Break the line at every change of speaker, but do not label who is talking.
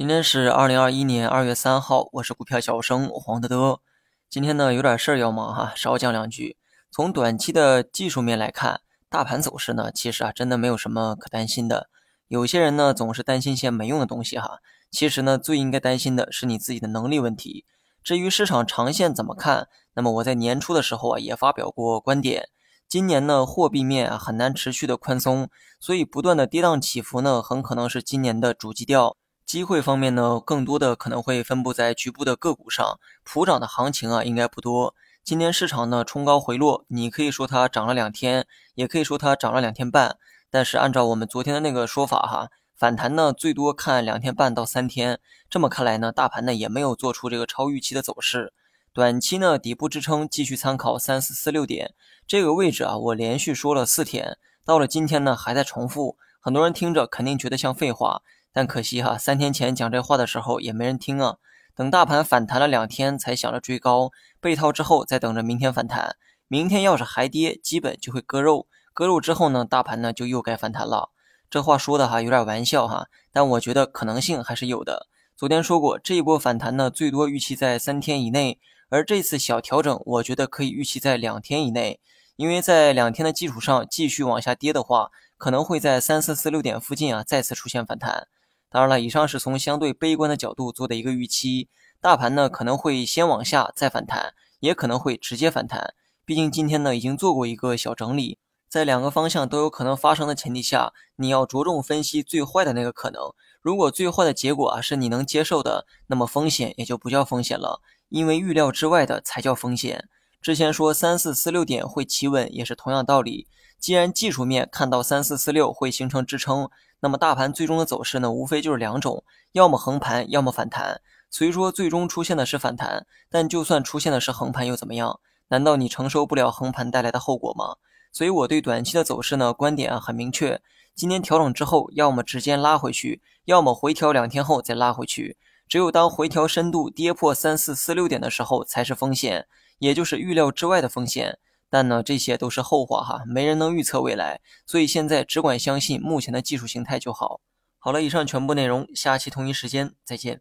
今天是二零二一年二月三号，我是股票小生黄德德。今天呢有点事儿要忙哈，少讲两句。从短期的技术面来看，大盘走势呢，其实啊真的没有什么可担心的。有些人呢总是担心一些没用的东西哈，其实呢最应该担心的是你自己的能力问题。至于市场长线怎么看，那么我在年初的时候啊也发表过观点。今年呢货币面啊很难持续的宽松，所以不断的跌宕起伏呢很可能是今年的主基调。机会方面呢，更多的可能会分布在局部的个股上，普涨的行情啊应该不多。今天市场呢冲高回落，你可以说它涨了两天，也可以说它涨了两天半。但是按照我们昨天的那个说法哈，反弹呢最多看两天半到三天。这么看来呢，大盘呢也没有做出这个超预期的走势。短期呢底部支撑继续参考三四四六点这个位置啊，我连续说了四天，到了今天呢还在重复。很多人听着肯定觉得像废话，但可惜哈，三天前讲这话的时候也没人听啊。等大盘反弹了两天才想着追高，被套之后再等着明天反弹。明天要是还跌，基本就会割肉。割肉之后呢，大盘呢就又该反弹了。这话说的哈有点玩笑哈，但我觉得可能性还是有的。昨天说过，这一波反弹呢最多预期在三天以内。而这次小调整，我觉得可以预期在两天以内，因为在两天的基础上继续往下跌的话，可能会在三四四六点附近啊再次出现反弹。当然了，以上是从相对悲观的角度做的一个预期，大盘呢可能会先往下再反弹，也可能会直接反弹。毕竟今天呢已经做过一个小整理，在两个方向都有可能发生的前提下，你要着重分析最坏的那个可能。如果最坏的结果啊是你能接受的，那么风险也就不叫风险了。因为预料之外的才叫风险。之前说三四四六点会企稳，也是同样道理。既然技术面看到三四四六会形成支撑，那么大盘最终的走势呢，无非就是两种：要么横盘，要么反弹。虽说最终出现的是反弹，但就算出现的是横盘又怎么样？难道你承受不了横盘带来的后果吗？所以我对短期的走势呢，观点啊很明确：今天调整之后，要么直接拉回去，要么回调两天后再拉回去。只有当回调深度跌破三四四六点的时候，才是风险，也就是预料之外的风险。但呢，这些都是后话哈，没人能预测未来，所以现在只管相信目前的技术形态就好。好了，以上全部内容，下期同一时间再见。